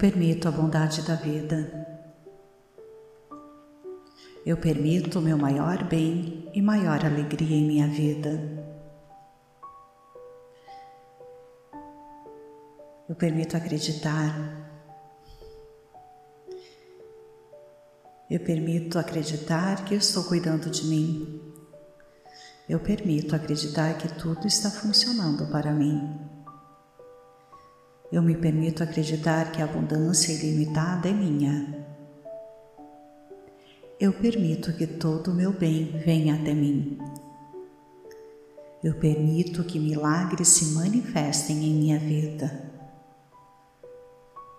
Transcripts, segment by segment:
Permito a bondade da vida. Eu permito o meu maior bem e maior alegria em minha vida. Eu permito acreditar. Eu permito acreditar que eu estou cuidando de mim. Eu permito acreditar que tudo está funcionando para mim. Eu me permito acreditar que a abundância ilimitada é minha. Eu permito que todo o meu bem venha até mim. Eu permito que milagres se manifestem em minha vida.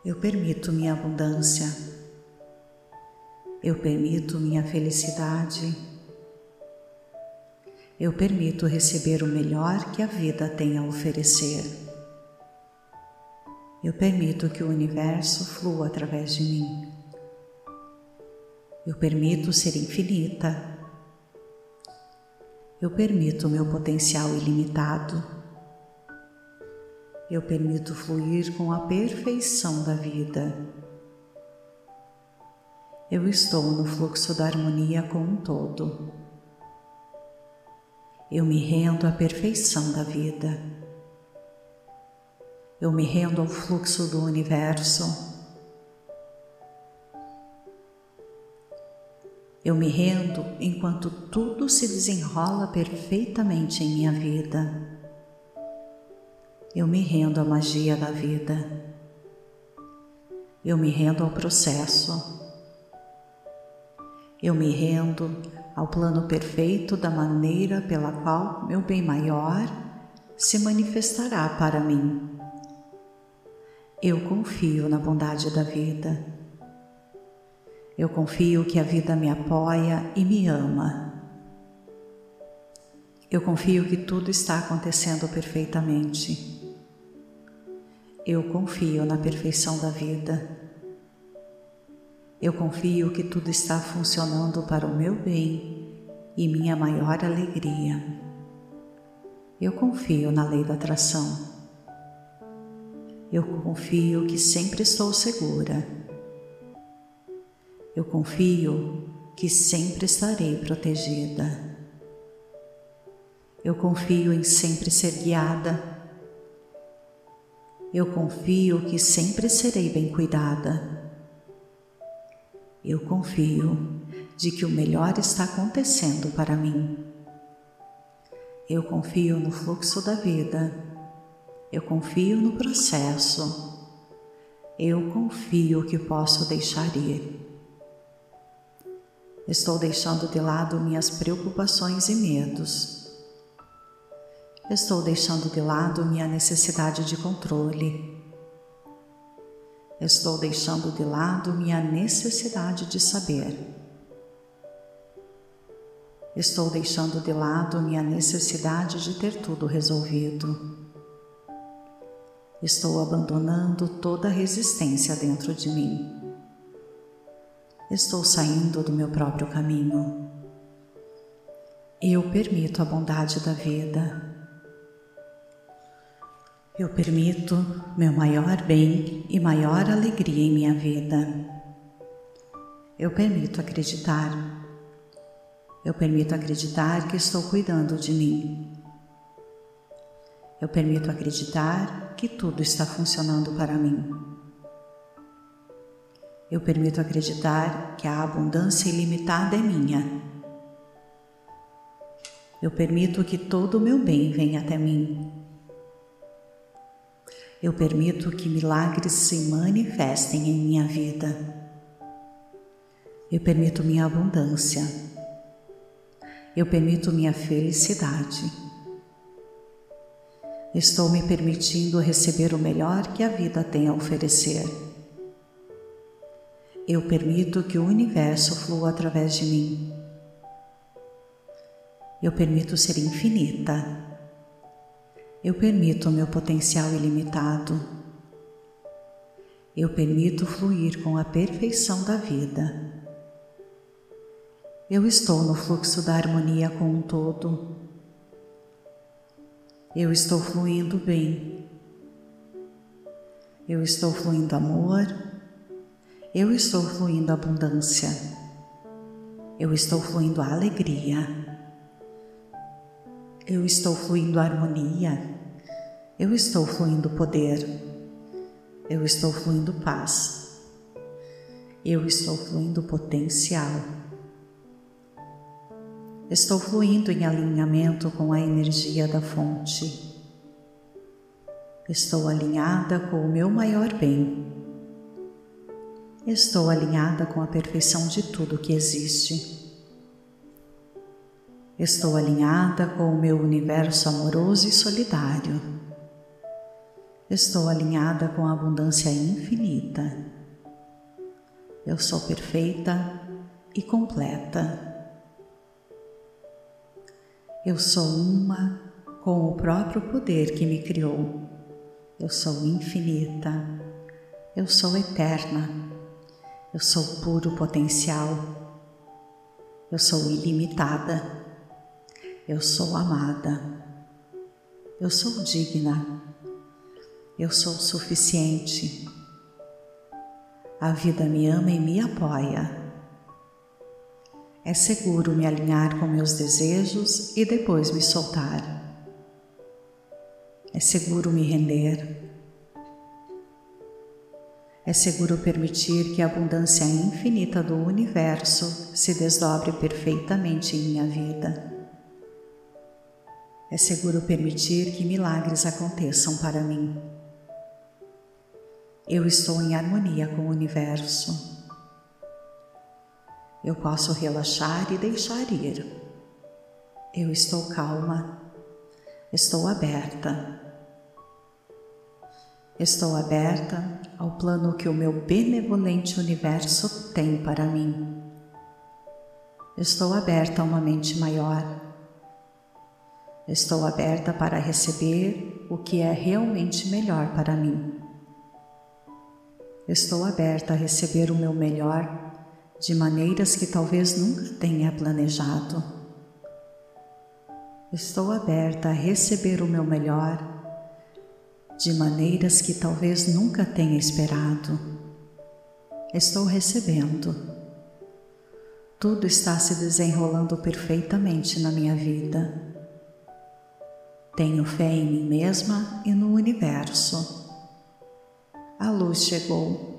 Eu permito minha abundância. Eu permito minha felicidade. Eu permito receber o melhor que a vida tem a oferecer. Eu permito que o universo flua através de mim. Eu permito ser infinita. Eu permito meu potencial ilimitado. Eu permito fluir com a perfeição da vida. Eu estou no fluxo da harmonia com um todo. Eu me rendo à perfeição da vida. Eu me rendo ao fluxo do universo. Eu me rendo enquanto tudo se desenrola perfeitamente em minha vida. Eu me rendo à magia da vida. Eu me rendo ao processo. Eu me rendo ao plano perfeito da maneira pela qual meu bem maior se manifestará para mim. Eu confio na bondade da vida. Eu confio que a vida me apoia e me ama. Eu confio que tudo está acontecendo perfeitamente. Eu confio na perfeição da vida. Eu confio que tudo está funcionando para o meu bem e minha maior alegria. Eu confio na lei da atração. Eu confio que sempre estou segura. Eu confio que sempre estarei protegida. Eu confio em sempre ser guiada. Eu confio que sempre serei bem cuidada. Eu confio de que o melhor está acontecendo para mim. Eu confio no fluxo da vida eu confio no processo. Eu confio que posso deixar ir. Estou deixando de lado minhas preocupações e medos. Estou deixando de lado minha necessidade de controle. Estou deixando de lado minha necessidade de saber. Estou deixando de lado minha necessidade de ter tudo resolvido. Estou abandonando toda resistência dentro de mim. Estou saindo do meu próprio caminho. Eu permito a bondade da vida. Eu permito meu maior bem e maior alegria em minha vida. Eu permito acreditar. Eu permito acreditar que estou cuidando de mim. Eu permito acreditar que tudo está funcionando para mim. Eu permito acreditar que a abundância ilimitada é minha. Eu permito que todo o meu bem venha até mim. Eu permito que milagres se manifestem em minha vida. Eu permito minha abundância. Eu permito minha felicidade. Estou me permitindo receber o melhor que a vida tem a oferecer. Eu permito que o universo flua através de mim. Eu permito ser infinita. Eu permito o meu potencial ilimitado. Eu permito fluir com a perfeição da vida. Eu estou no fluxo da harmonia com um todo eu estou fluindo bem. Eu estou fluindo amor. Eu estou fluindo abundância. Eu estou fluindo alegria. Eu estou fluindo harmonia. Eu estou fluindo poder. Eu estou fluindo paz. Eu estou fluindo potencial. Estou fluindo em alinhamento com a energia da fonte. Estou alinhada com o meu maior bem. Estou alinhada com a perfeição de tudo que existe. Estou alinhada com o meu universo amoroso e solidário. Estou alinhada com a abundância infinita. Eu sou perfeita e completa. Eu sou uma com o próprio poder que me criou. Eu sou infinita, eu sou eterna, eu sou puro potencial, eu sou ilimitada, eu sou amada, eu sou digna, eu sou suficiente. A vida me ama e me apoia. É seguro me alinhar com meus desejos e depois me soltar. É seguro me render. É seguro permitir que a abundância infinita do universo se desdobre perfeitamente em minha vida. É seguro permitir que milagres aconteçam para mim. Eu estou em harmonia com o universo. Eu posso relaxar e deixar ir. Eu estou calma. Estou aberta. Estou aberta ao plano que o meu benevolente universo tem para mim. Estou aberta a uma mente maior. Estou aberta para receber o que é realmente melhor para mim. Estou aberta a receber o meu melhor de maneiras que talvez nunca tenha planejado. Estou aberta a receber o meu melhor de maneiras que talvez nunca tenha esperado. Estou recebendo. Tudo está se desenrolando perfeitamente na minha vida. Tenho fé em mim mesma e no universo. A luz chegou.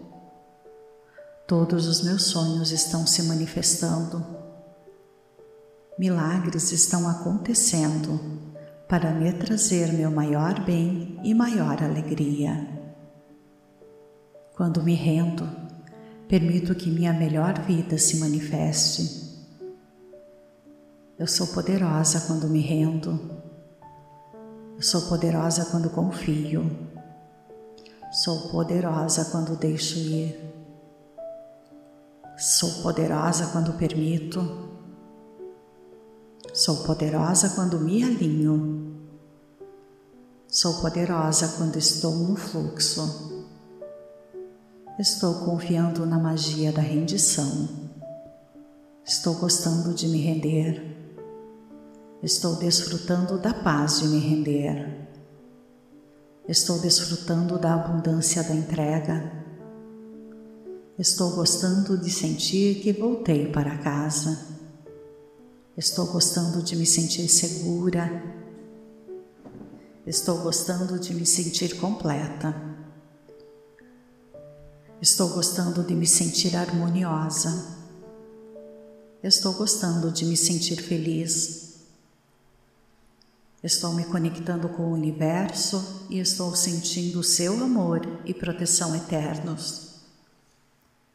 Todos os meus sonhos estão se manifestando. Milagres estão acontecendo para me trazer meu maior bem e maior alegria. Quando me rendo, permito que minha melhor vida se manifeste. Eu sou poderosa quando me rendo. Eu sou poderosa quando confio. Sou poderosa quando deixo ir. Sou poderosa quando permito. Sou poderosa quando me alinho. Sou poderosa quando estou no fluxo. Estou confiando na magia da rendição. Estou gostando de me render. Estou desfrutando da paz de me render. Estou desfrutando da abundância da entrega. Estou gostando de sentir que voltei para casa. Estou gostando de me sentir segura. Estou gostando de me sentir completa. Estou gostando de me sentir harmoniosa. Estou gostando de me sentir feliz. Estou me conectando com o universo e estou sentindo o seu amor e proteção eternos.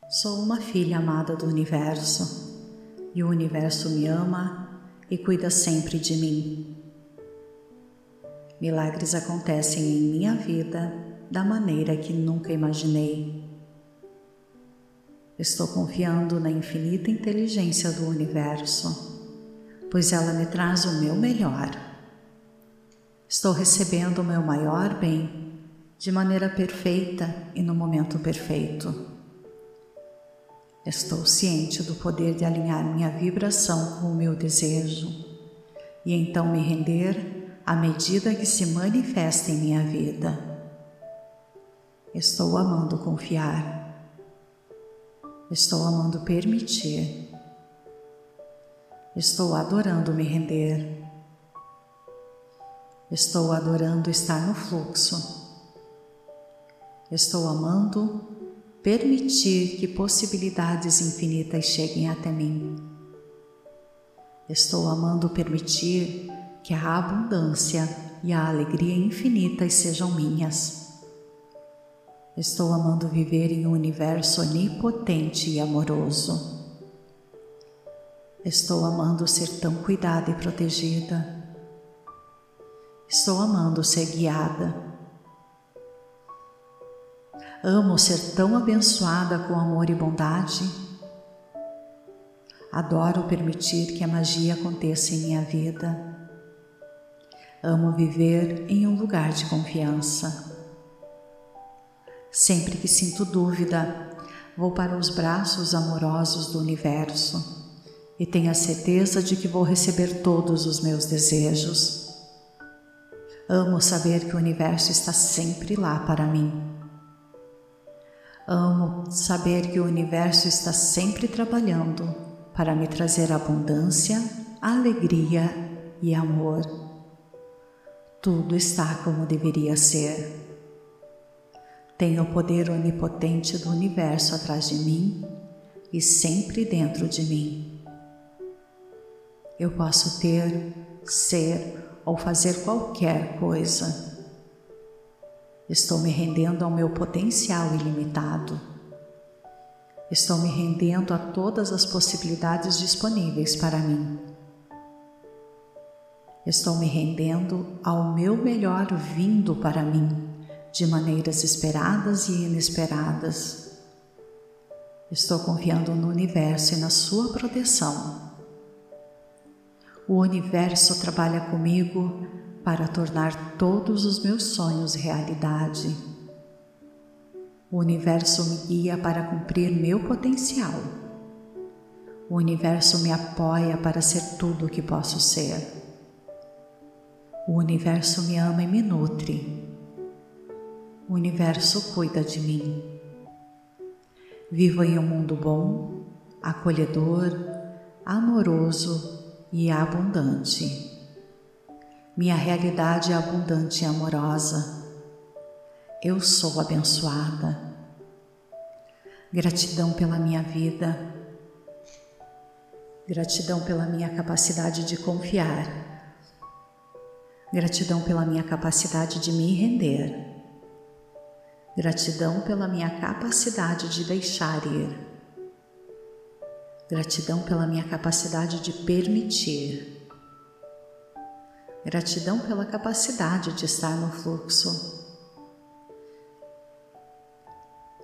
Sou uma filha amada do universo e o universo me ama e cuida sempre de mim. Milagres acontecem em minha vida da maneira que nunca imaginei. Estou confiando na infinita inteligência do universo, pois ela me traz o meu melhor. Estou recebendo o meu maior bem de maneira perfeita e no momento perfeito. Estou ciente do poder de alinhar minha vibração com o meu desejo e então me render à medida que se manifesta em minha vida. Estou amando confiar. Estou amando permitir. Estou adorando me render. Estou adorando estar no fluxo. Estou amando permitir que possibilidades infinitas cheguem até mim. Estou amando permitir que a abundância e a alegria infinitas sejam minhas. Estou amando viver em um universo onipotente e amoroso. Estou amando ser tão cuidada e protegida. Estou amando ser guiada. Amo ser tão abençoada com amor e bondade. Adoro permitir que a magia aconteça em minha vida. Amo viver em um lugar de confiança. Sempre que sinto dúvida, vou para os braços amorosos do universo e tenho a certeza de que vou receber todos os meus desejos. Amo saber que o universo está sempre lá para mim. Amo saber que o universo está sempre trabalhando para me trazer abundância, alegria e amor. Tudo está como deveria ser. Tenho o poder onipotente do universo atrás de mim e sempre dentro de mim. Eu posso ter, ser ou fazer qualquer coisa. Estou me rendendo ao meu potencial ilimitado. Estou me rendendo a todas as possibilidades disponíveis para mim. Estou me rendendo ao meu melhor vindo para mim, de maneiras esperadas e inesperadas. Estou confiando no universo e na sua proteção. O universo trabalha comigo para tornar todos os meus sonhos realidade. O universo me guia para cumprir meu potencial. O universo me apoia para ser tudo o que posso ser. O universo me ama e me nutre. O universo cuida de mim. Vivo em um mundo bom, acolhedor, amoroso e abundante. Minha realidade é abundante e amorosa. Eu sou abençoada. Gratidão pela minha vida. Gratidão pela minha capacidade de confiar Gratidão pela minha capacidade de me render. Gratidão pela minha capacidade de deixar ir. Gratidão pela minha capacidade de permitir. Gratidão pela capacidade de estar no fluxo.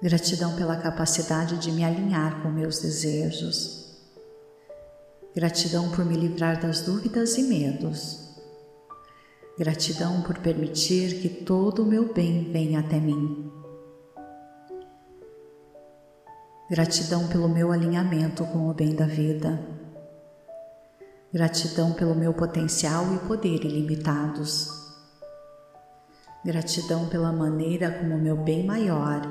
Gratidão pela capacidade de me alinhar com meus desejos. Gratidão por me livrar das dúvidas e medos. Gratidão por permitir que todo o meu bem venha até mim. Gratidão pelo meu alinhamento com o bem da vida. Gratidão pelo meu potencial e poder ilimitados. Gratidão pela maneira como meu bem maior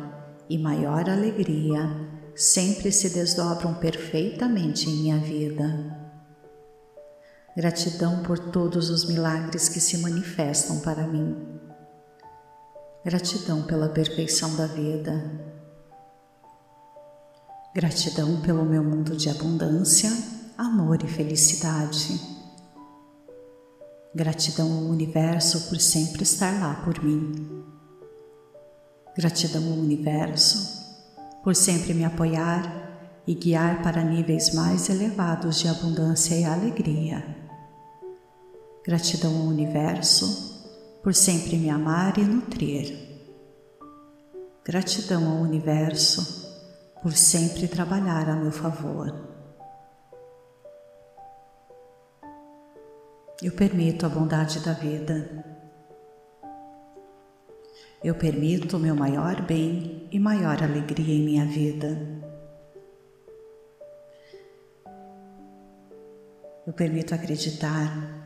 e maior alegria sempre se desdobram perfeitamente em minha vida. Gratidão por todos os milagres que se manifestam para mim. Gratidão pela perfeição da vida. Gratidão pelo meu mundo de abundância, amor e felicidade. Gratidão ao universo por sempre estar lá por mim. Gratidão ao universo por sempre me apoiar e guiar para níveis mais elevados de abundância e alegria. Gratidão ao universo por sempre me amar e nutrir. Gratidão ao universo por sempre trabalhar a meu favor. Eu permito a bondade da vida. Eu permito o meu maior bem e maior alegria em minha vida. Eu permito acreditar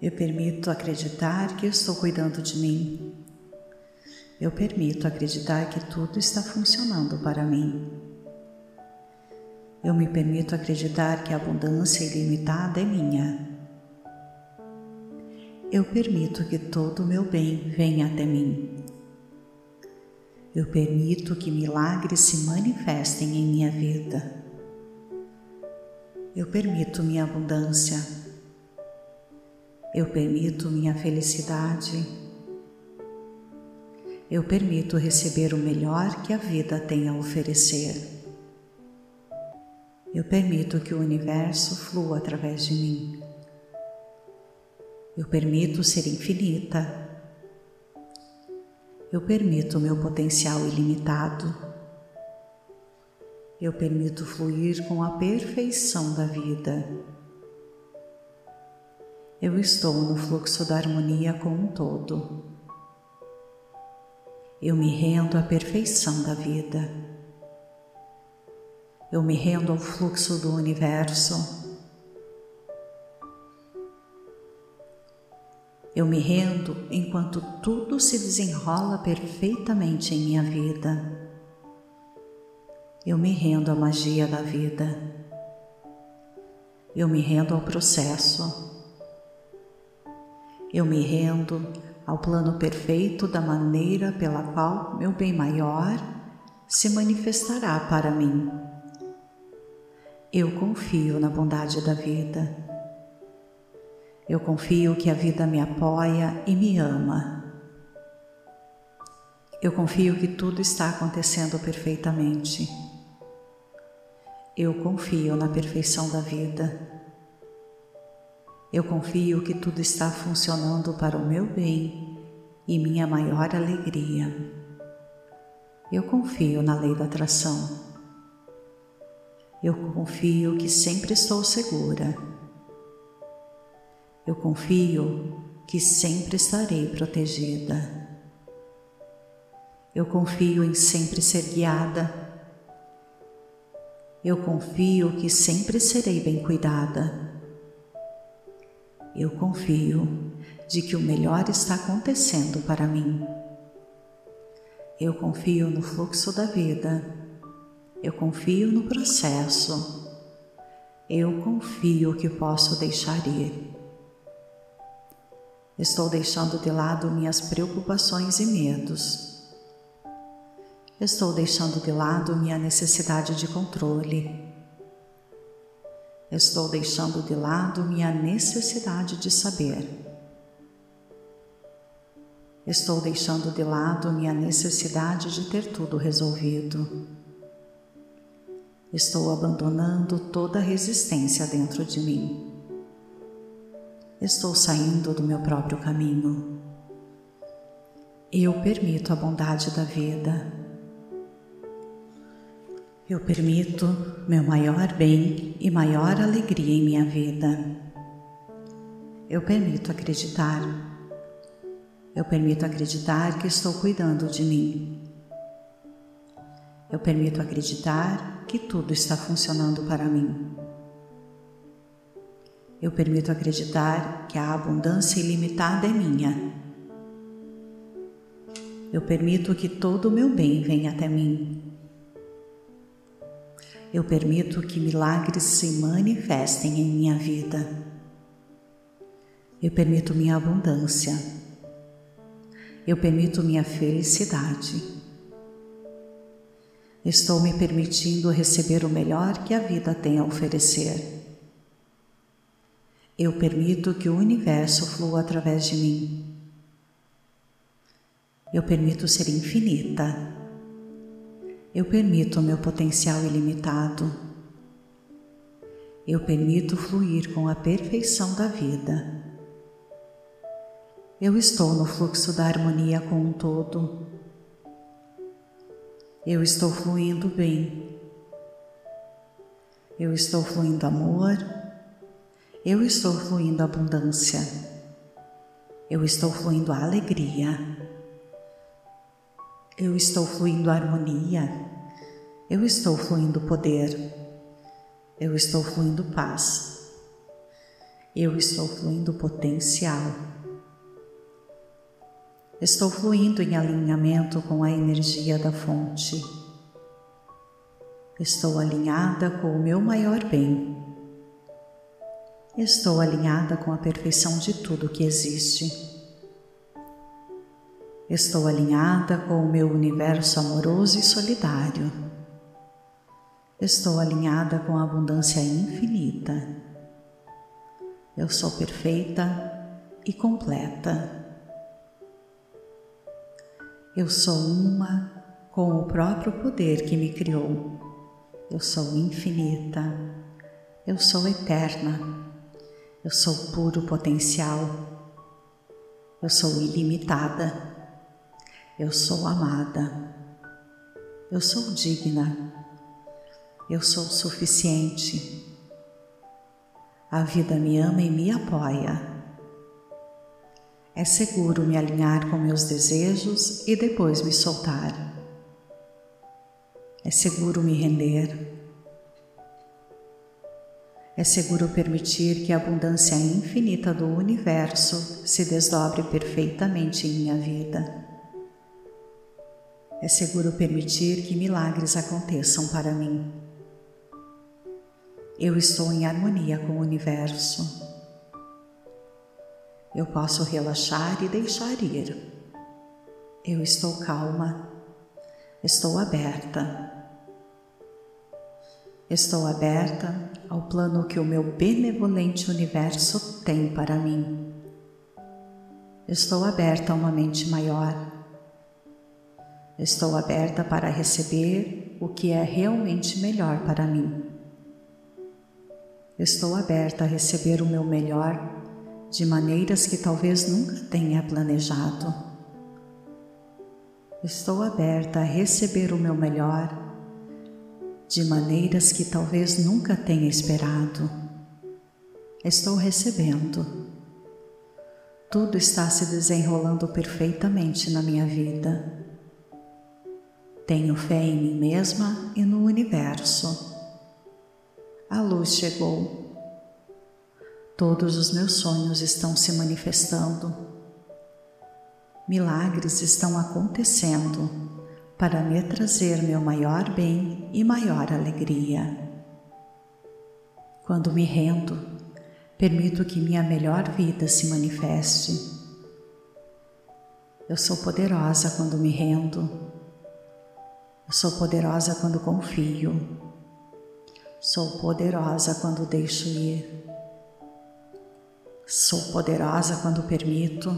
Eu permito acreditar que estou cuidando de mim. Eu permito acreditar que tudo está funcionando para mim. Eu me permito acreditar que a abundância ilimitada é minha. Eu permito que todo o meu bem venha até mim. Eu permito que milagres se manifestem em minha vida. Eu permito minha abundância eu permito minha felicidade. Eu permito receber o melhor que a vida tem a oferecer. Eu permito que o universo flua através de mim. Eu permito ser infinita. Eu permito o meu potencial ilimitado. Eu permito fluir com a perfeição da vida. Eu estou no fluxo da harmonia com um todo. Eu me rendo à perfeição da vida. Eu me rendo ao fluxo do universo. Eu me rendo enquanto tudo se desenrola perfeitamente em minha vida. Eu me rendo à magia da vida. Eu me rendo ao processo. Eu me rendo ao plano perfeito da maneira pela qual meu bem maior se manifestará para mim. Eu confio na bondade da vida. Eu confio que a vida me apoia e me ama. Eu confio que tudo está acontecendo perfeitamente. Eu confio na perfeição da vida. Eu confio que tudo está funcionando para o meu bem e minha maior alegria. Eu confio na lei da atração. Eu confio que sempre estou segura. Eu confio que sempre estarei protegida. Eu confio em sempre ser guiada. Eu confio que sempre serei bem cuidada. Eu confio de que o melhor está acontecendo para mim. Eu confio no fluxo da vida. Eu confio no processo. Eu confio que posso deixar ir. Estou deixando de lado minhas preocupações e medos. Estou deixando de lado minha necessidade de controle. Estou deixando de lado minha necessidade de saber. Estou deixando de lado minha necessidade de ter tudo resolvido. Estou abandonando toda resistência dentro de mim. Estou saindo do meu próprio caminho. Eu permito a bondade da vida eu permito meu maior bem e maior alegria em minha vida. Eu permito acreditar. Eu permito acreditar que estou cuidando de mim. Eu permito acreditar que tudo está funcionando para mim. Eu permito acreditar que a abundância ilimitada é minha. Eu permito que todo o meu bem venha até mim. Eu permito que milagres se manifestem em minha vida. Eu permito minha abundância. Eu permito minha felicidade. Estou me permitindo receber o melhor que a vida tem a oferecer. Eu permito que o universo flua através de mim. Eu permito ser infinita eu permito o meu potencial ilimitado. Eu permito fluir com a perfeição da vida. Eu estou no fluxo da harmonia com um todo. Eu estou fluindo bem. Eu estou fluindo amor. Eu estou fluindo abundância. Eu estou fluindo alegria. Eu estou fluindo harmonia. Eu estou fluindo poder. Eu estou fluindo paz. Eu estou fluindo potencial. Estou fluindo em alinhamento com a energia da fonte. Estou alinhada com o meu maior bem. Estou alinhada com a perfeição de tudo que existe. Estou alinhada com o meu universo amoroso e solidário. Estou alinhada com a abundância infinita. Eu sou perfeita e completa. Eu sou uma com o próprio poder que me criou. Eu sou infinita. Eu sou eterna. Eu sou puro potencial. Eu sou ilimitada. Eu sou amada. Eu sou digna. Eu sou suficiente. A vida me ama e me apoia. É seguro me alinhar com meus desejos e depois me soltar. É seguro me render. É seguro permitir que a abundância infinita do universo se desdobre perfeitamente em minha vida. É seguro permitir que milagres aconteçam para mim. Eu estou em harmonia com o universo. Eu posso relaxar e deixar ir. Eu estou calma. Estou aberta. Estou aberta ao plano que o meu benevolente universo tem para mim. Estou aberta a uma mente maior Estou aberta para receber o que é realmente melhor para mim. Estou aberta a receber o meu melhor de maneiras que talvez nunca tenha planejado. Estou aberta a receber o meu melhor de maneiras que talvez nunca tenha esperado. Estou recebendo. Tudo está se desenrolando perfeitamente na minha vida. Tenho fé em mim mesma e no universo. A luz chegou. Todos os meus sonhos estão se manifestando. Milagres estão acontecendo para me trazer meu maior bem e maior alegria. Quando me rendo, permito que minha melhor vida se manifeste. Eu sou poderosa quando me rendo eu sou poderosa quando confio. Sou poderosa quando deixo ir. Sou poderosa quando permito.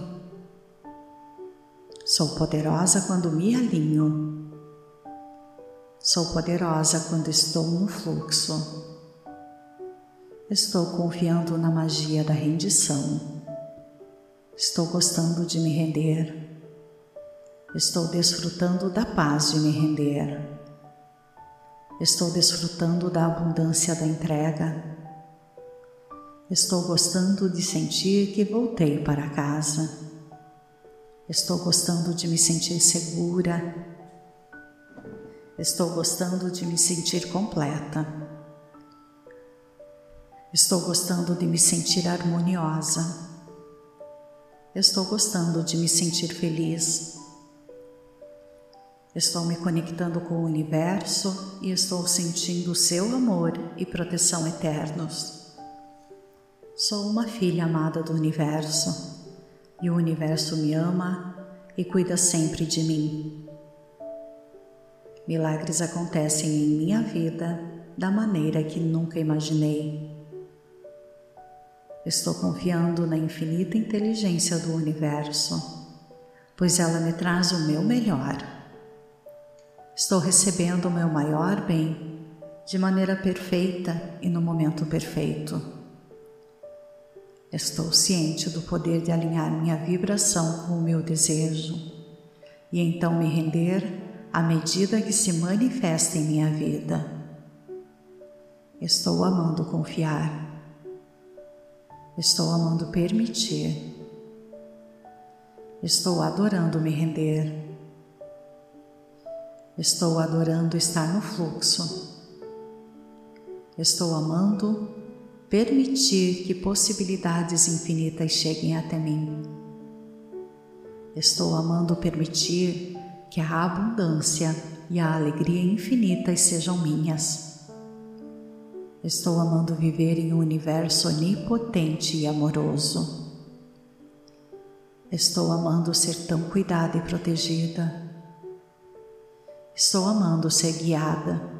Sou poderosa quando me alinho. Sou poderosa quando estou no fluxo. Estou confiando na magia da rendição. Estou gostando de me render. Estou desfrutando da paz de me render. Estou desfrutando da abundância da entrega. Estou gostando de sentir que voltei para casa. Estou gostando de me sentir segura. Estou gostando de me sentir completa. Estou gostando de me sentir harmoniosa. Estou gostando de me sentir feliz. Estou me conectando com o universo e estou sentindo o seu amor e proteção eternos. Sou uma filha amada do universo e o universo me ama e cuida sempre de mim. Milagres acontecem em minha vida da maneira que nunca imaginei. Estou confiando na infinita inteligência do universo, pois ela me traz o meu melhor Estou recebendo o meu maior bem de maneira perfeita e no momento perfeito. Estou ciente do poder de alinhar minha vibração com o meu desejo e então me render à medida que se manifesta em minha vida. Estou amando confiar. Estou amando permitir. Estou adorando me render. Estou adorando estar no fluxo. Estou amando permitir que possibilidades infinitas cheguem até mim. Estou amando permitir que a abundância e a alegria infinitas sejam minhas. Estou amando viver em um universo onipotente e amoroso. Estou amando ser tão cuidada e protegida. Estou amando ser guiada.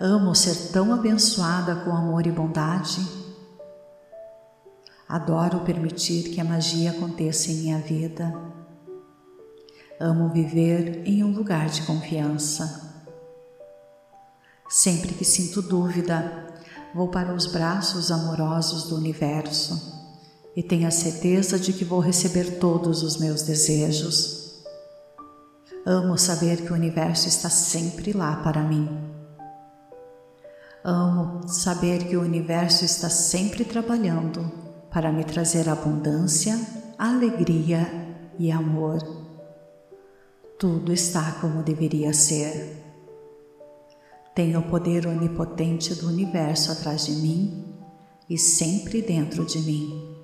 Amo ser tão abençoada com amor e bondade. Adoro permitir que a magia aconteça em minha vida. Amo viver em um lugar de confiança. Sempre que sinto dúvida, vou para os braços amorosos do universo e tenho a certeza de que vou receber todos os meus desejos. Amo saber que o universo está sempre lá para mim. Amo saber que o universo está sempre trabalhando para me trazer abundância, alegria e amor tudo está como deveria ser. Tenho o poder onipotente do universo atrás de mim e sempre dentro de mim.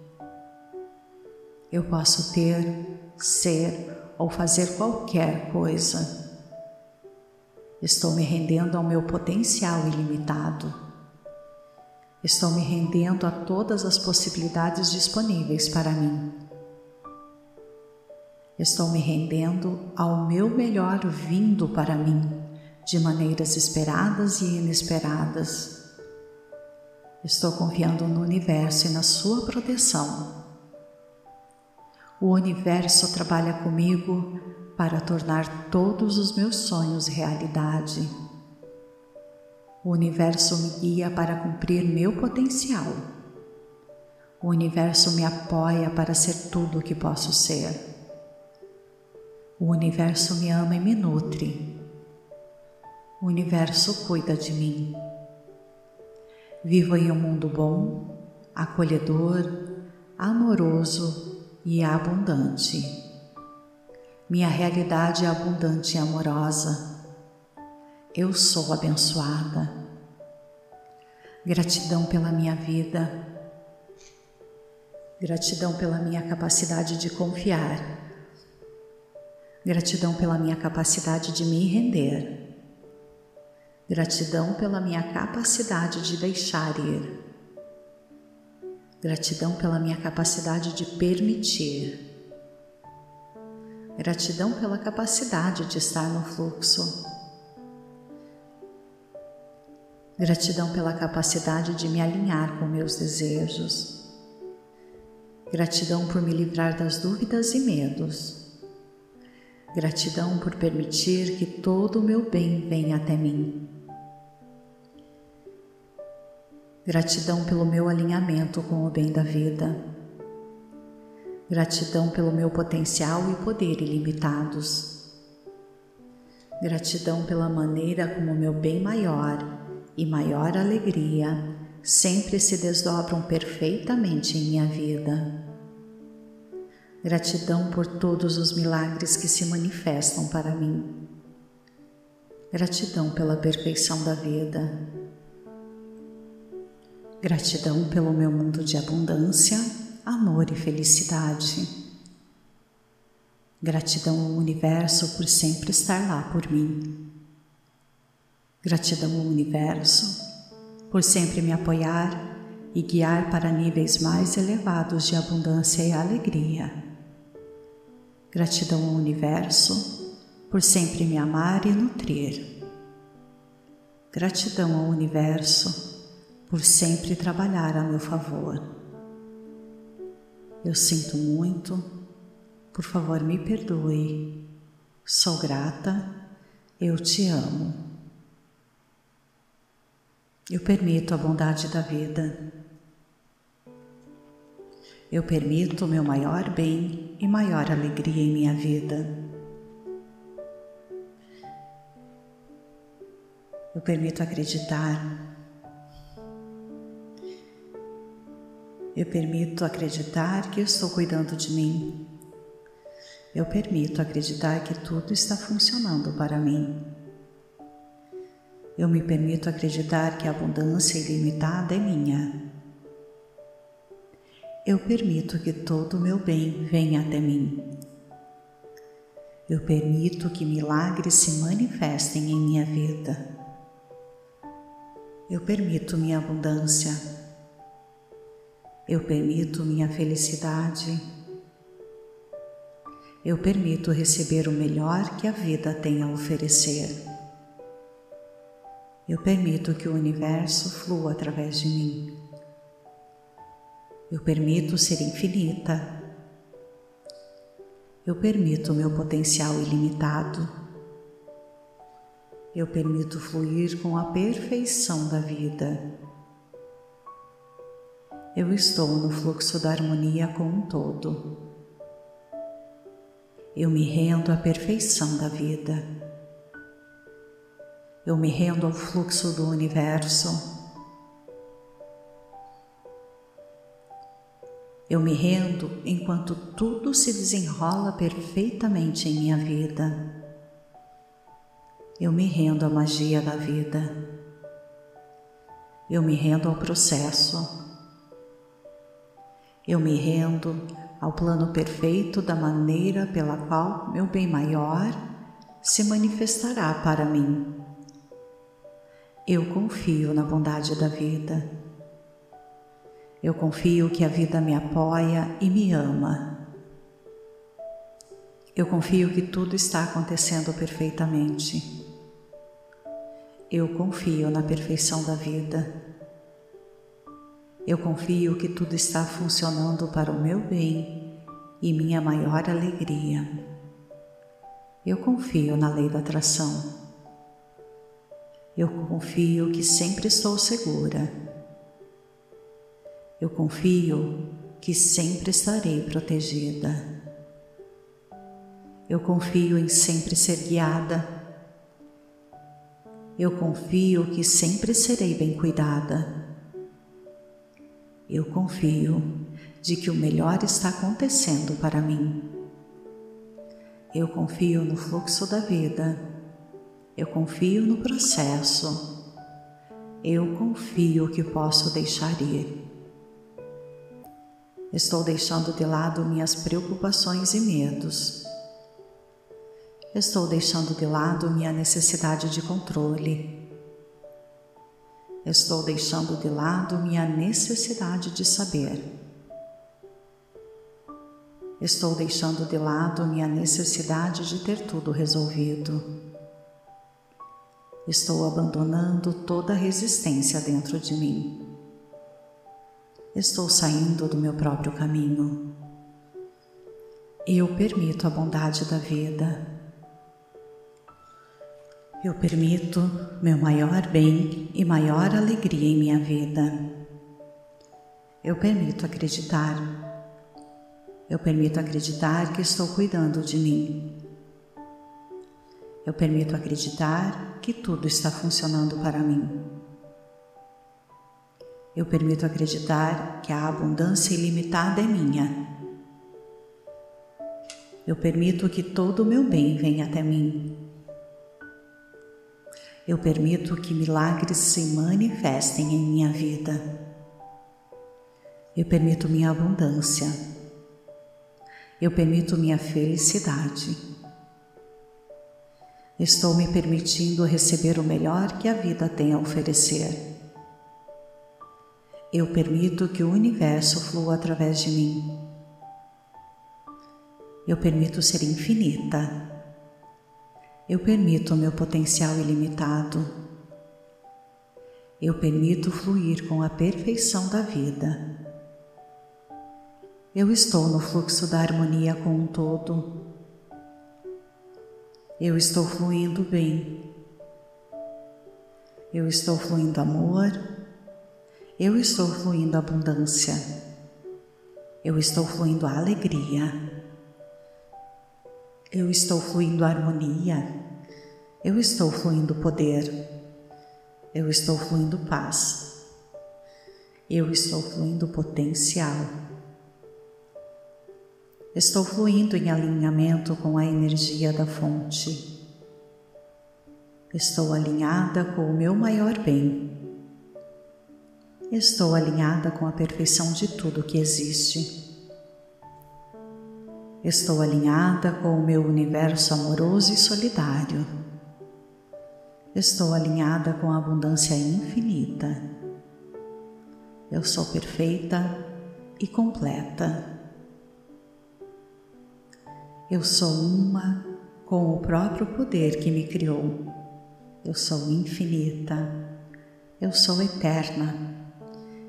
Eu posso ter, ser ou fazer qualquer coisa. Estou me rendendo ao meu potencial ilimitado. Estou me rendendo a todas as possibilidades disponíveis para mim. Estou me rendendo ao meu melhor vindo para mim, de maneiras esperadas e inesperadas. Estou confiando no universo e na sua proteção. O universo trabalha comigo para tornar todos os meus sonhos realidade. O universo me guia para cumprir meu potencial. O universo me apoia para ser tudo o que posso ser. O universo me ama e me nutre. O universo cuida de mim. Vivo em um mundo bom, acolhedor, amoroso e abundante. Minha realidade é abundante e amorosa. Eu sou abençoada. Gratidão pela minha vida. Gratidão pela minha capacidade de confiar Gratidão pela minha capacidade de me render. Gratidão pela minha capacidade de deixar ir. Gratidão pela minha capacidade de permitir. Gratidão pela capacidade de estar no fluxo. Gratidão pela capacidade de me alinhar com meus desejos. Gratidão por me livrar das dúvidas e medos. Gratidão por permitir que todo o meu bem venha até mim. Gratidão pelo meu alinhamento com o bem da vida. Gratidão pelo meu potencial e poder ilimitados. Gratidão pela maneira como meu bem maior e maior alegria sempre se desdobram perfeitamente em minha vida. Gratidão por todos os milagres que se manifestam para mim. Gratidão pela perfeição da vida. Gratidão pelo meu mundo de abundância, amor e felicidade. Gratidão ao universo por sempre estar lá por mim. Gratidão ao universo por sempre me apoiar e guiar para níveis mais elevados de abundância e alegria. Gratidão ao universo por sempre me amar e nutrir. Gratidão ao universo por sempre trabalhar a meu favor. Eu sinto muito, por favor me perdoe. Sou grata, eu te amo. Eu permito a bondade da vida eu permito o meu maior bem e maior alegria em minha vida. Eu permito acreditar. Eu permito acreditar que eu estou cuidando de mim. Eu permito acreditar que tudo está funcionando para mim. Eu me permito acreditar que a abundância ilimitada é minha. Eu permito que todo o meu bem venha até mim. Eu permito que milagres se manifestem em minha vida. Eu permito minha abundância. Eu permito minha felicidade. Eu permito receber o melhor que a vida tem a oferecer. Eu permito que o universo flua através de mim. Eu permito ser infinita. Eu permito meu potencial ilimitado. Eu permito fluir com a perfeição da vida. Eu estou no fluxo da harmonia com um todo. Eu me rendo à perfeição da vida. Eu me rendo ao fluxo do universo. Eu me rendo enquanto tudo se desenrola perfeitamente em minha vida. Eu me rendo à magia da vida. Eu me rendo ao processo. Eu me rendo ao plano perfeito da maneira pela qual meu bem maior se manifestará para mim. Eu confio na bondade da vida. Eu confio que a vida me apoia e me ama. Eu confio que tudo está acontecendo perfeitamente. Eu confio na perfeição da vida. Eu confio que tudo está funcionando para o meu bem e minha maior alegria. Eu confio na lei da atração. Eu confio que sempre estou segura. Eu confio que sempre estarei protegida. Eu confio em sempre ser guiada. Eu confio que sempre serei bem cuidada. Eu confio de que o melhor está acontecendo para mim. Eu confio no fluxo da vida eu confio no processo. Eu confio que posso deixar ir. Estou deixando de lado minhas preocupações e medos. Estou deixando de lado minha necessidade de controle. Estou deixando de lado minha necessidade de saber. Estou deixando de lado minha necessidade de ter tudo resolvido. Estou abandonando toda resistência dentro de mim. Estou saindo do meu próprio caminho. Eu permito a bondade da vida. Eu permito meu maior bem e maior alegria em minha vida. Eu permito acreditar. Eu permito acreditar que estou cuidando de mim. Eu permito acreditar que tudo está funcionando para mim. Eu permito acreditar que a abundância ilimitada é minha. Eu permito que todo o meu bem venha até mim. Eu permito que milagres se manifestem em minha vida. Eu permito minha abundância. Eu permito minha felicidade. Estou me permitindo receber o melhor que a vida tem a oferecer. Eu permito que o universo flua através de mim. Eu permito ser infinita. Eu permito o meu potencial ilimitado. Eu permito fluir com a perfeição da vida. Eu estou no fluxo da harmonia com um todo. Eu estou fluindo bem. Eu estou fluindo amor. Eu estou fluindo abundância. Eu estou fluindo alegria. Eu estou fluindo harmonia. Eu estou fluindo poder. Eu estou fluindo paz. Eu estou fluindo potencial. Estou fluindo em alinhamento com a energia da fonte. Estou alinhada com o meu maior bem. Estou alinhada com a perfeição de tudo que existe. Estou alinhada com o meu universo amoroso e solidário. Estou alinhada com a abundância infinita. Eu sou perfeita e completa. Eu sou uma com o próprio poder que me criou. Eu sou infinita. Eu sou eterna.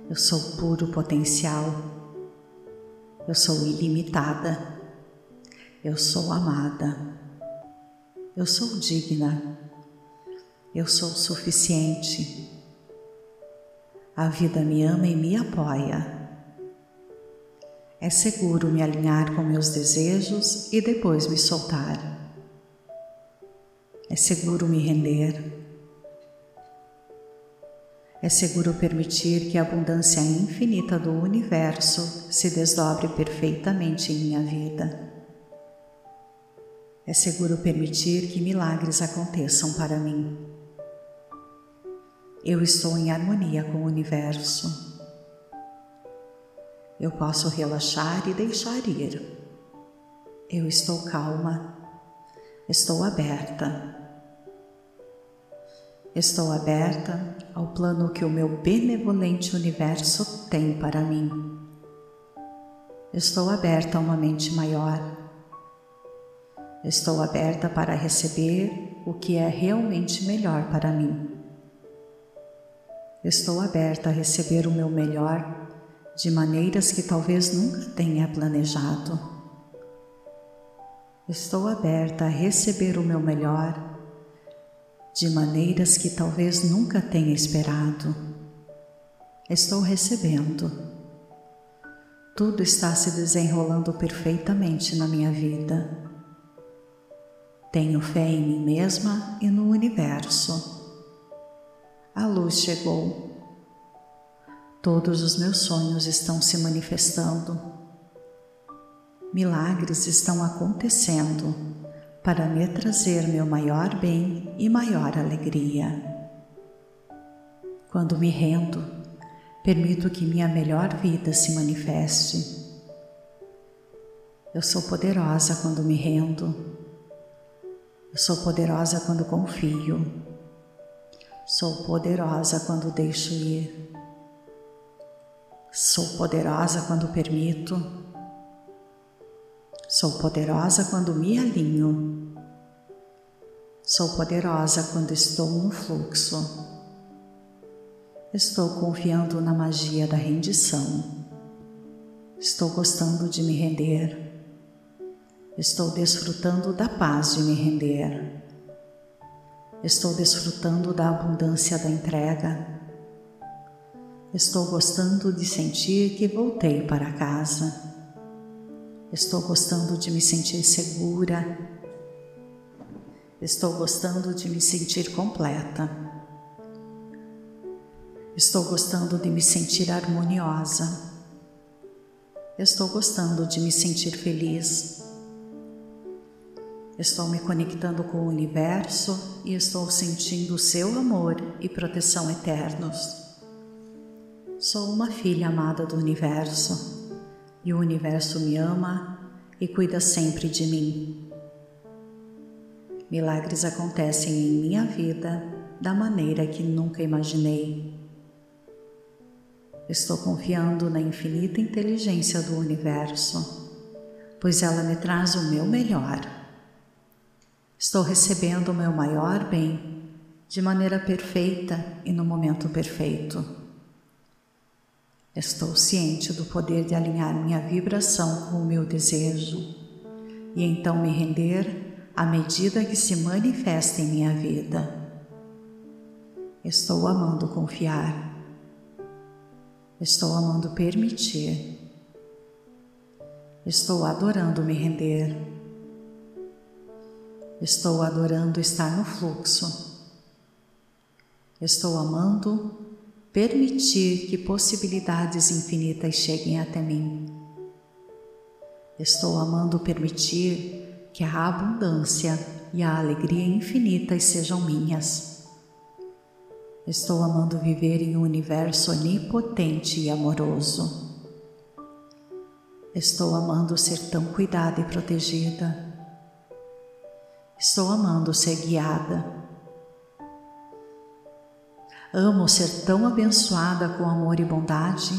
Eu sou puro potencial. Eu sou ilimitada. Eu sou amada. Eu sou digna. Eu sou suficiente. A vida me ama e me apoia. É seguro me alinhar com meus desejos e depois me soltar. É seguro me render. É seguro permitir que a abundância infinita do universo se desdobre perfeitamente em minha vida. É seguro permitir que milagres aconteçam para mim. Eu estou em harmonia com o universo. Eu posso relaxar e deixar ir. Eu estou calma, estou aberta. Estou aberta ao plano que o meu benevolente universo tem para mim. Estou aberta a uma mente maior. Estou aberta para receber o que é realmente melhor para mim. Estou aberta a receber o meu melhor de maneiras que talvez nunca tenha planejado. Estou aberta a receber o meu melhor de maneiras que talvez nunca tenha esperado. Estou recebendo. Tudo está se desenrolando perfeitamente na minha vida. Tenho fé em mim mesma e no universo. A luz chegou Todos os meus sonhos estão se manifestando. Milagres estão acontecendo para me trazer meu maior bem e maior alegria. Quando me rendo, permito que minha melhor vida se manifeste. Eu sou poderosa quando me rendo. Eu sou poderosa quando confio. Sou poderosa quando deixo ir. Sou poderosa quando permito. Sou poderosa quando me alinho. Sou poderosa quando estou no fluxo. Estou confiando na magia da rendição. Estou gostando de me render. Estou desfrutando da paz de me render. Estou desfrutando da abundância da entrega. Estou gostando de sentir que voltei para casa. Estou gostando de me sentir segura. Estou gostando de me sentir completa. Estou gostando de me sentir harmoniosa. Estou gostando de me sentir feliz. Estou me conectando com o universo e estou sentindo o seu amor e proteção eternos. Sou uma filha amada do universo e o universo me ama e cuida sempre de mim. Milagres acontecem em minha vida da maneira que nunca imaginei. Estou confiando na infinita inteligência do universo, pois ela me traz o meu melhor. Estou recebendo o meu maior bem de maneira perfeita e no momento perfeito. Estou ciente do poder de alinhar minha vibração com o meu desejo e então me render à medida que se manifesta em minha vida. Estou amando confiar. Estou amando permitir. Estou adorando me render. Estou adorando estar no fluxo. Estou amando permitir que possibilidades infinitas cheguem até mim. Estou amando permitir que a abundância e a alegria infinitas sejam minhas. Estou amando viver em um universo onipotente e amoroso. Estou amando ser tão cuidada e protegida. Estou amando ser guiada. Amo ser tão abençoada com amor e bondade.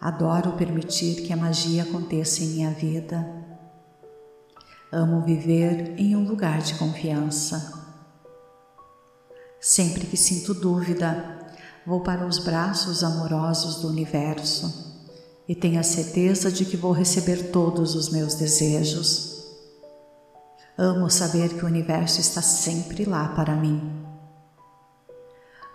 Adoro permitir que a magia aconteça em minha vida. Amo viver em um lugar de confiança. Sempre que sinto dúvida, vou para os braços amorosos do universo e tenho a certeza de que vou receber todos os meus desejos. Amo saber que o universo está sempre lá para mim.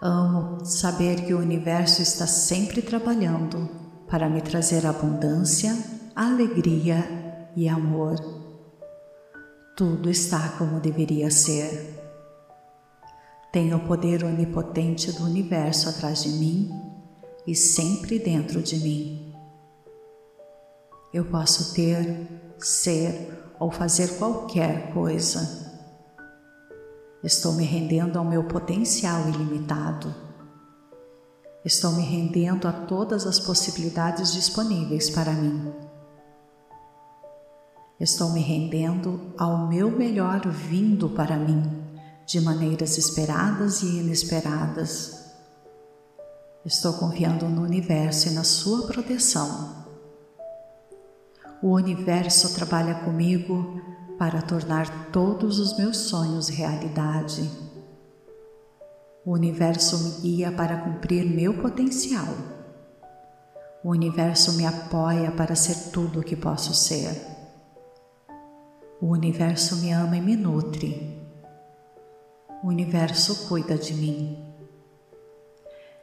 Amo saber que o universo está sempre trabalhando para me trazer abundância, alegria e amor. Tudo está como deveria ser. Tenho o poder onipotente do universo atrás de mim e sempre dentro de mim. Eu posso ter, ser ou fazer qualquer coisa. Estou me rendendo ao meu potencial ilimitado. Estou me rendendo a todas as possibilidades disponíveis para mim. Estou me rendendo ao meu melhor vindo para mim de maneiras esperadas e inesperadas. Estou confiando no universo e na sua proteção. O universo trabalha comigo para tornar todos os meus sonhos realidade. O universo me guia para cumprir meu potencial. O universo me apoia para ser tudo o que posso ser. O universo me ama e me nutre. O universo cuida de mim.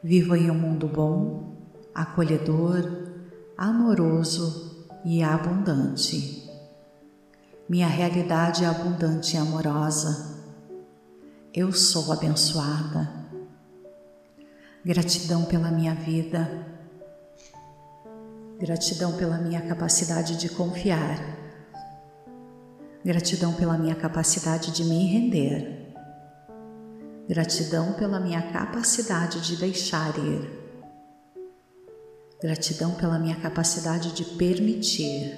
Vivo em um mundo bom, acolhedor, amoroso e abundante. Minha realidade é abundante e amorosa. Eu sou abençoada. Gratidão pela minha vida. Gratidão pela minha capacidade de confiar. Gratidão pela minha capacidade de me render. Gratidão pela minha capacidade de deixar ir. Gratidão pela minha capacidade de permitir.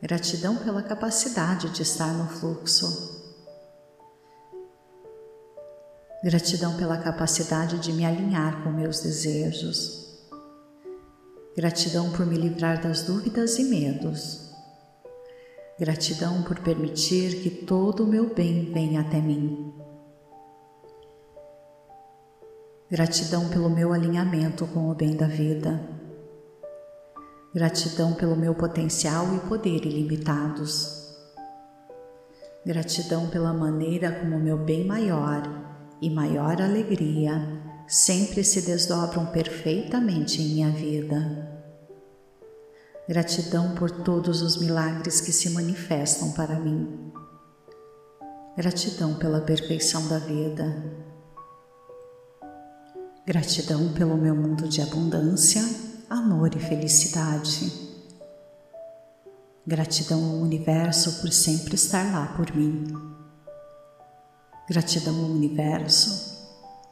Gratidão pela capacidade de estar no fluxo. Gratidão pela capacidade de me alinhar com meus desejos. Gratidão por me livrar das dúvidas e medos. Gratidão por permitir que todo o meu bem venha até mim. Gratidão pelo meu alinhamento com o bem da vida. Gratidão pelo meu potencial e poder ilimitados. Gratidão pela maneira como meu bem maior e maior alegria sempre se desdobram perfeitamente em minha vida. Gratidão por todos os milagres que se manifestam para mim. Gratidão pela perfeição da vida. Gratidão pelo meu mundo de abundância, amor e felicidade. Gratidão ao universo por sempre estar lá por mim. Gratidão ao universo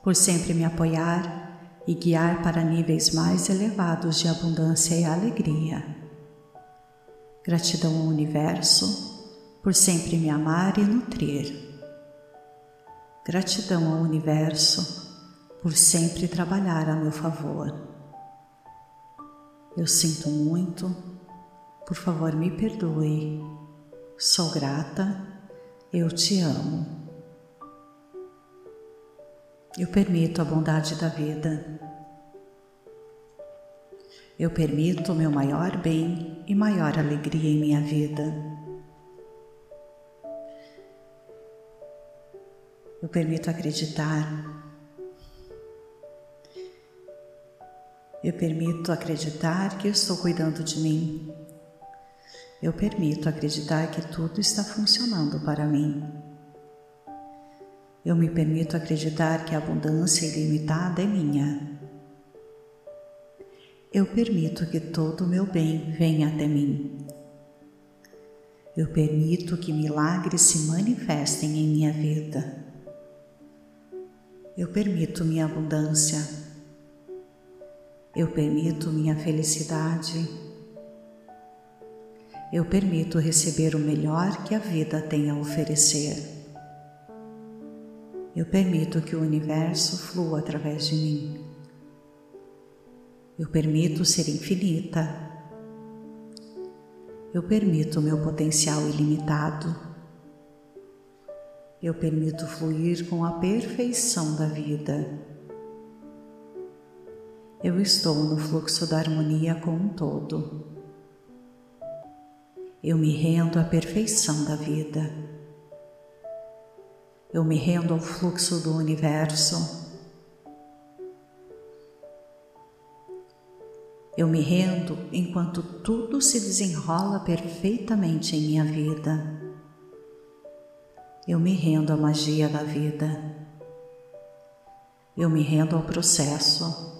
por sempre me apoiar e guiar para níveis mais elevados de abundância e alegria. Gratidão ao universo por sempre me amar e nutrir. Gratidão ao universo por sempre trabalhar a meu favor. Eu sinto muito, por favor me perdoe. Sou grata, eu te amo. Eu permito a bondade da vida eu permito o meu maior bem e maior alegria em minha vida. Eu permito acreditar. Eu permito acreditar que estou cuidando de mim. Eu permito acreditar que tudo está funcionando para mim. Eu me permito acreditar que a abundância ilimitada é minha eu permito que todo o meu bem venha até mim. Eu permito que milagres se manifestem em minha vida. Eu permito minha abundância. Eu permito minha felicidade. Eu permito receber o melhor que a vida tem a oferecer. Eu permito que o universo flua através de mim. Eu permito ser infinita. Eu permito meu potencial ilimitado. Eu permito fluir com a perfeição da vida. Eu estou no fluxo da harmonia com um todo. Eu me rendo à perfeição da vida. Eu me rendo ao fluxo do universo. Eu me rendo enquanto tudo se desenrola perfeitamente em minha vida. Eu me rendo à magia da vida. Eu me rendo ao processo.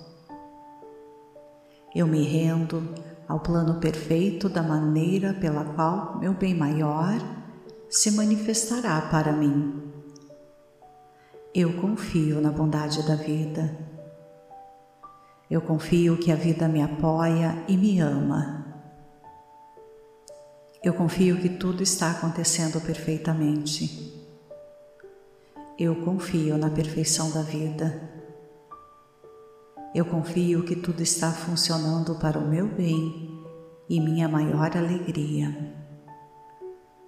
Eu me rendo ao plano perfeito da maneira pela qual meu bem maior se manifestará para mim. Eu confio na bondade da vida. Eu confio que a vida me apoia e me ama. Eu confio que tudo está acontecendo perfeitamente. Eu confio na perfeição da vida. Eu confio que tudo está funcionando para o meu bem e minha maior alegria.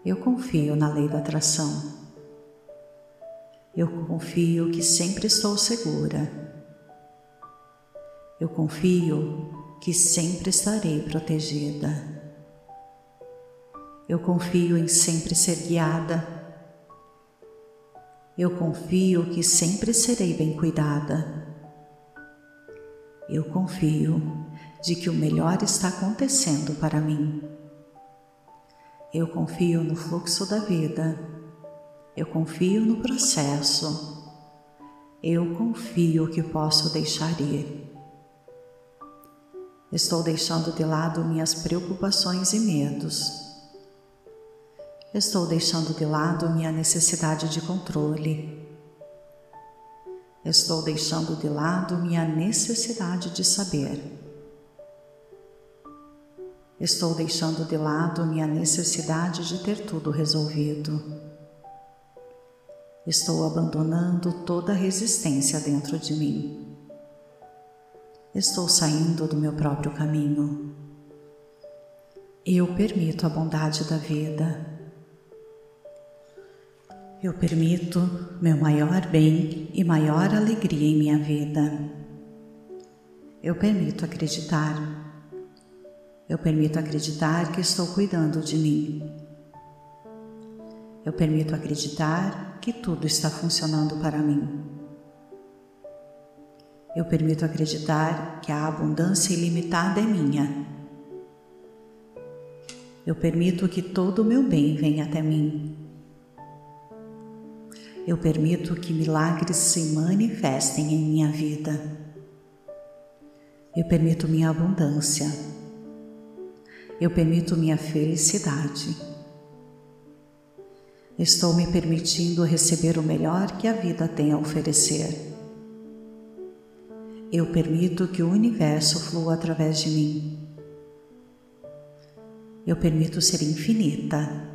Eu confio na lei da atração. Eu confio que sempre estou segura. Eu confio que sempre estarei protegida. Eu confio em sempre ser guiada. Eu confio que sempre serei bem cuidada. Eu confio de que o melhor está acontecendo para mim. Eu confio no fluxo da vida eu confio no processo. Eu confio que posso deixar ir. Estou deixando de lado minhas preocupações e medos. Estou deixando de lado minha necessidade de controle. Estou deixando de lado minha necessidade de saber. Estou deixando de lado minha necessidade de ter tudo resolvido. Estou abandonando toda resistência dentro de mim. Estou saindo do meu próprio caminho. Eu permito a bondade da vida. Eu permito meu maior bem e maior alegria em minha vida. Eu permito acreditar. Eu permito acreditar que estou cuidando de mim. Eu permito acreditar que tudo está funcionando para mim. Eu permito acreditar que a abundância ilimitada é minha. Eu permito que todo o meu bem venha até mim. Eu permito que milagres se manifestem em minha vida. Eu permito minha abundância. Eu permito minha felicidade. Estou me permitindo receber o melhor que a vida tem a oferecer. Eu permito que o universo flua através de mim. Eu permito ser infinita.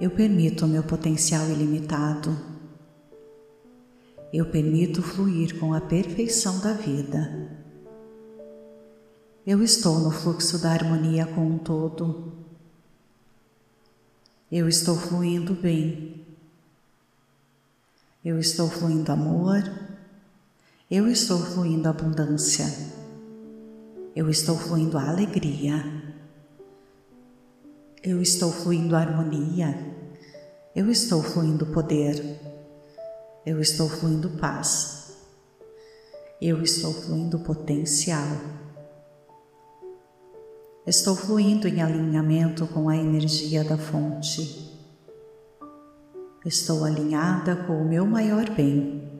Eu permito o meu potencial ilimitado. Eu permito fluir com a perfeição da vida. Eu estou no fluxo da harmonia com um todo. Eu estou fluindo bem. Eu estou fluindo amor. Eu estou fluindo abundância. Eu estou fluindo alegria. Eu estou fluindo harmonia. Eu estou fluindo poder. Eu estou fluindo paz. Eu estou fluindo potencial. Estou fluindo em alinhamento com a energia da fonte. Estou alinhada com o meu maior bem.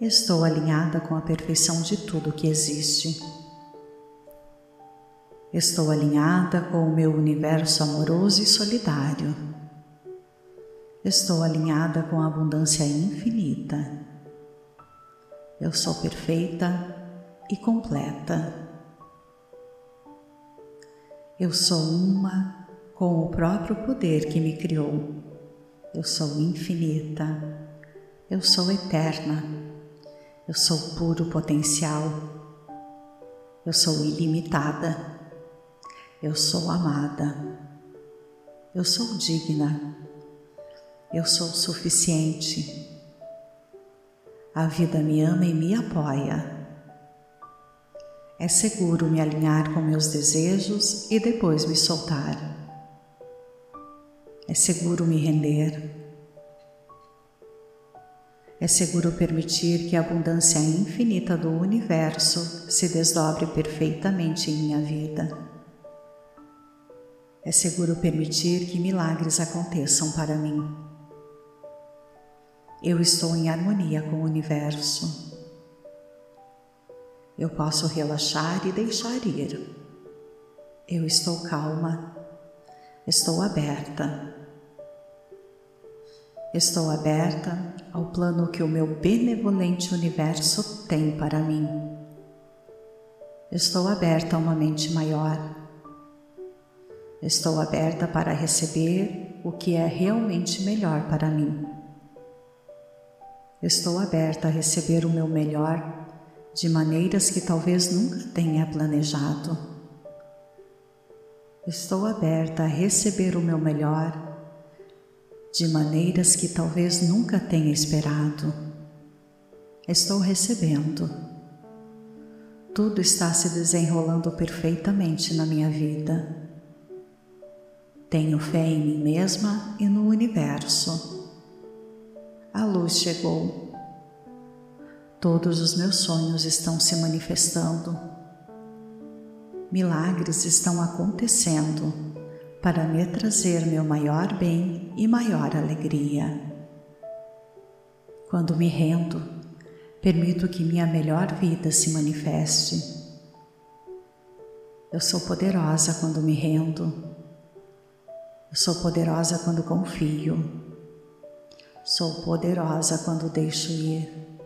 Estou alinhada com a perfeição de tudo que existe. Estou alinhada com o meu universo amoroso e solidário. Estou alinhada com a abundância infinita. Eu sou perfeita e completa. Eu sou uma com o próprio poder que me criou. Eu sou infinita. Eu sou eterna. Eu sou puro potencial. Eu sou ilimitada. Eu sou amada. Eu sou digna. Eu sou suficiente. A vida me ama e me apoia. É seguro me alinhar com meus desejos e depois me soltar. É seguro me render. É seguro permitir que a abundância infinita do universo se desdobre perfeitamente em minha vida. É seguro permitir que milagres aconteçam para mim. Eu estou em harmonia com o universo. Eu posso relaxar e deixar ir. Eu estou calma. Estou aberta. Estou aberta ao plano que o meu benevolente universo tem para mim. Estou aberta a uma mente maior Estou aberta para receber o que é realmente melhor para mim. Estou aberta a receber o meu melhor de maneiras que talvez nunca tenha planejado. Estou aberta a receber o meu melhor de maneiras que talvez nunca tenha esperado. Estou recebendo. Tudo está se desenrolando perfeitamente na minha vida. Tenho fé em mim mesma e no universo. A luz chegou. Todos os meus sonhos estão se manifestando. Milagres estão acontecendo para me trazer meu maior bem e maior alegria. Quando me rendo, permito que minha melhor vida se manifeste. Eu sou poderosa quando me rendo eu sou poderosa quando confio. Sou poderosa quando deixo ir.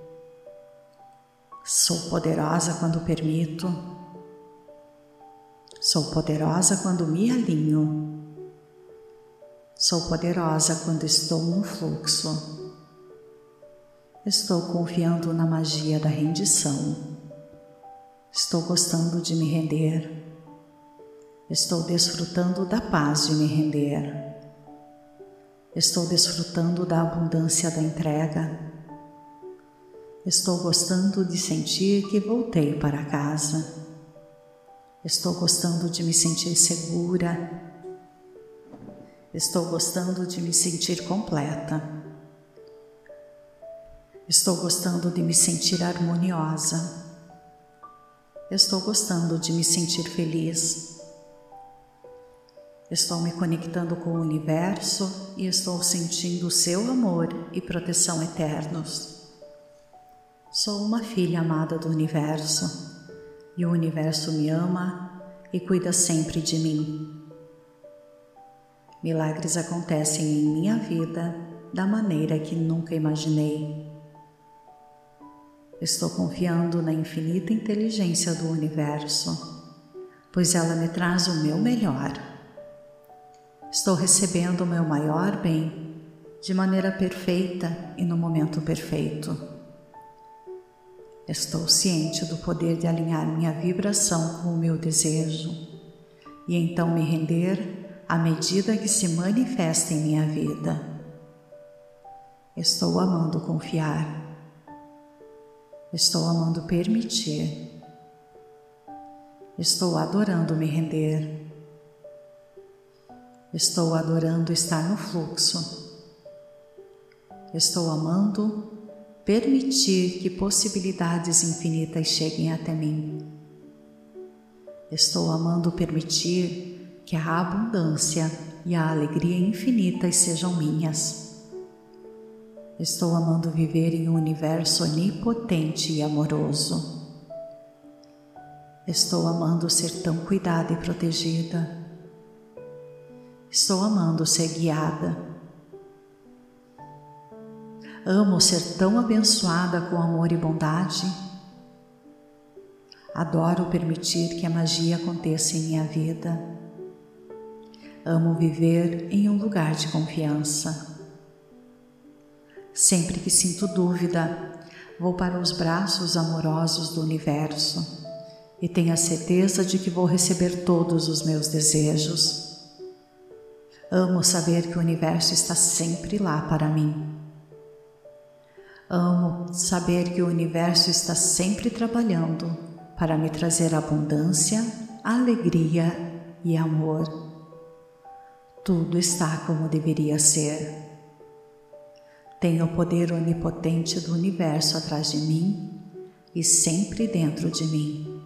Sou poderosa quando permito. Sou poderosa quando me alinho. Sou poderosa quando estou no fluxo. Estou confiando na magia da rendição. Estou gostando de me render. Estou desfrutando da paz de me render. Estou desfrutando da abundância da entrega. Estou gostando de sentir que voltei para casa. Estou gostando de me sentir segura. Estou gostando de me sentir completa. Estou gostando de me sentir harmoniosa. Estou gostando de me sentir feliz. Estou me conectando com o universo e estou sentindo o seu amor e proteção eternos. Sou uma filha amada do universo e o universo me ama e cuida sempre de mim. Milagres acontecem em minha vida da maneira que nunca imaginei. Estou confiando na infinita inteligência do universo, pois ela me traz o meu melhor Estou recebendo o meu maior bem de maneira perfeita e no momento perfeito. Estou ciente do poder de alinhar minha vibração com o meu desejo e então me render à medida que se manifesta em minha vida. Estou amando confiar. Estou amando permitir. Estou adorando me render. Estou adorando estar no fluxo. Estou amando permitir que possibilidades infinitas cheguem até mim. Estou amando permitir que a abundância e a alegria infinitas sejam minhas. Estou amando viver em um universo onipotente e amoroso. Estou amando ser tão cuidada e protegida. Estou amando ser guiada. Amo ser tão abençoada com amor e bondade. Adoro permitir que a magia aconteça em minha vida. Amo viver em um lugar de confiança. Sempre que sinto dúvida, vou para os braços amorosos do universo e tenho a certeza de que vou receber todos os meus desejos. Amo saber que o universo está sempre lá para mim. Amo saber que o universo está sempre trabalhando para me trazer abundância, alegria e amor. Tudo está como deveria ser. Tenho o poder onipotente do universo atrás de mim e sempre dentro de mim.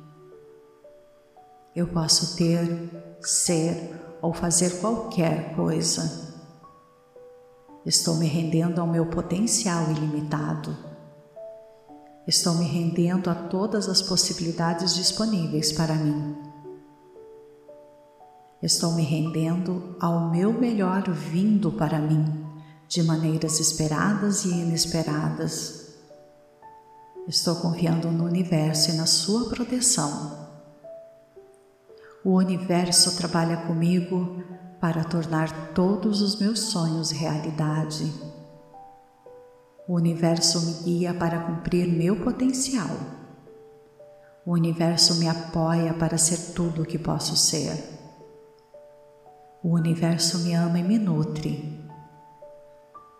Eu posso ter, ser ou fazer qualquer coisa. Estou me rendendo ao meu potencial ilimitado. Estou me rendendo a todas as possibilidades disponíveis para mim. Estou me rendendo ao meu melhor vindo para mim, de maneiras esperadas e inesperadas. Estou confiando no universo e na sua proteção. O universo trabalha comigo para tornar todos os meus sonhos realidade. O universo me guia para cumprir meu potencial. O universo me apoia para ser tudo o que posso ser. O universo me ama e me nutre.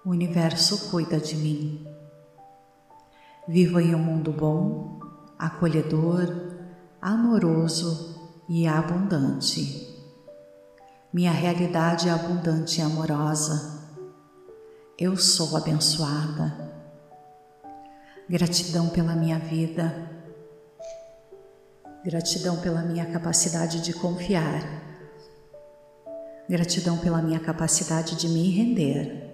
O universo cuida de mim. Vivo em um mundo bom, acolhedor, amoroso e abundante. Minha realidade é abundante e amorosa. Eu sou abençoada. Gratidão pela minha vida. Gratidão pela minha capacidade de confiar. Gratidão pela minha capacidade de me render.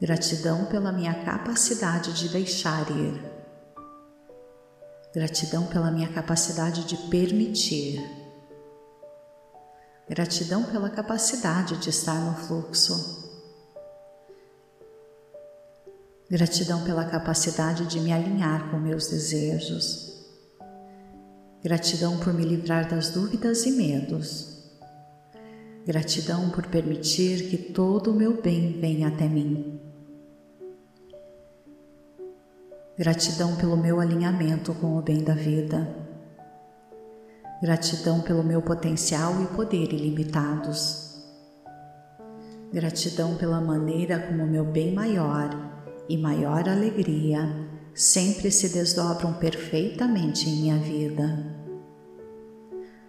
Gratidão pela minha capacidade de deixar ir. Gratidão pela minha capacidade de permitir. Gratidão pela capacidade de estar no fluxo. Gratidão pela capacidade de me alinhar com meus desejos. Gratidão por me livrar das dúvidas e medos. Gratidão por permitir que todo o meu bem venha até mim. Gratidão pelo meu alinhamento com o bem da vida. Gratidão pelo meu potencial e poder ilimitados. Gratidão pela maneira como meu bem maior e maior alegria sempre se desdobram perfeitamente em minha vida.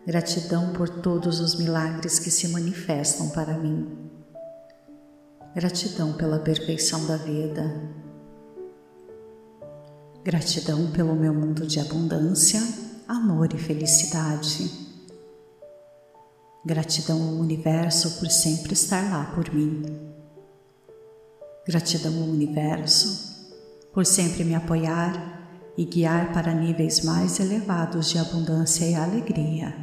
Gratidão por todos os milagres que se manifestam para mim. Gratidão pela perfeição da vida. Gratidão pelo meu mundo de abundância, amor e felicidade. Gratidão ao universo por sempre estar lá por mim. Gratidão ao universo por sempre me apoiar e guiar para níveis mais elevados de abundância e alegria.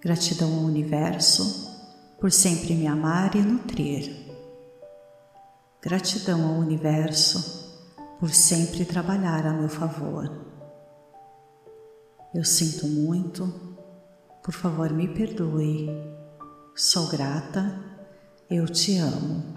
Gratidão ao universo por sempre me amar e nutrir. Gratidão ao universo por sempre trabalhar a meu favor. Eu sinto muito, por favor me perdoe. Sou grata, eu te amo.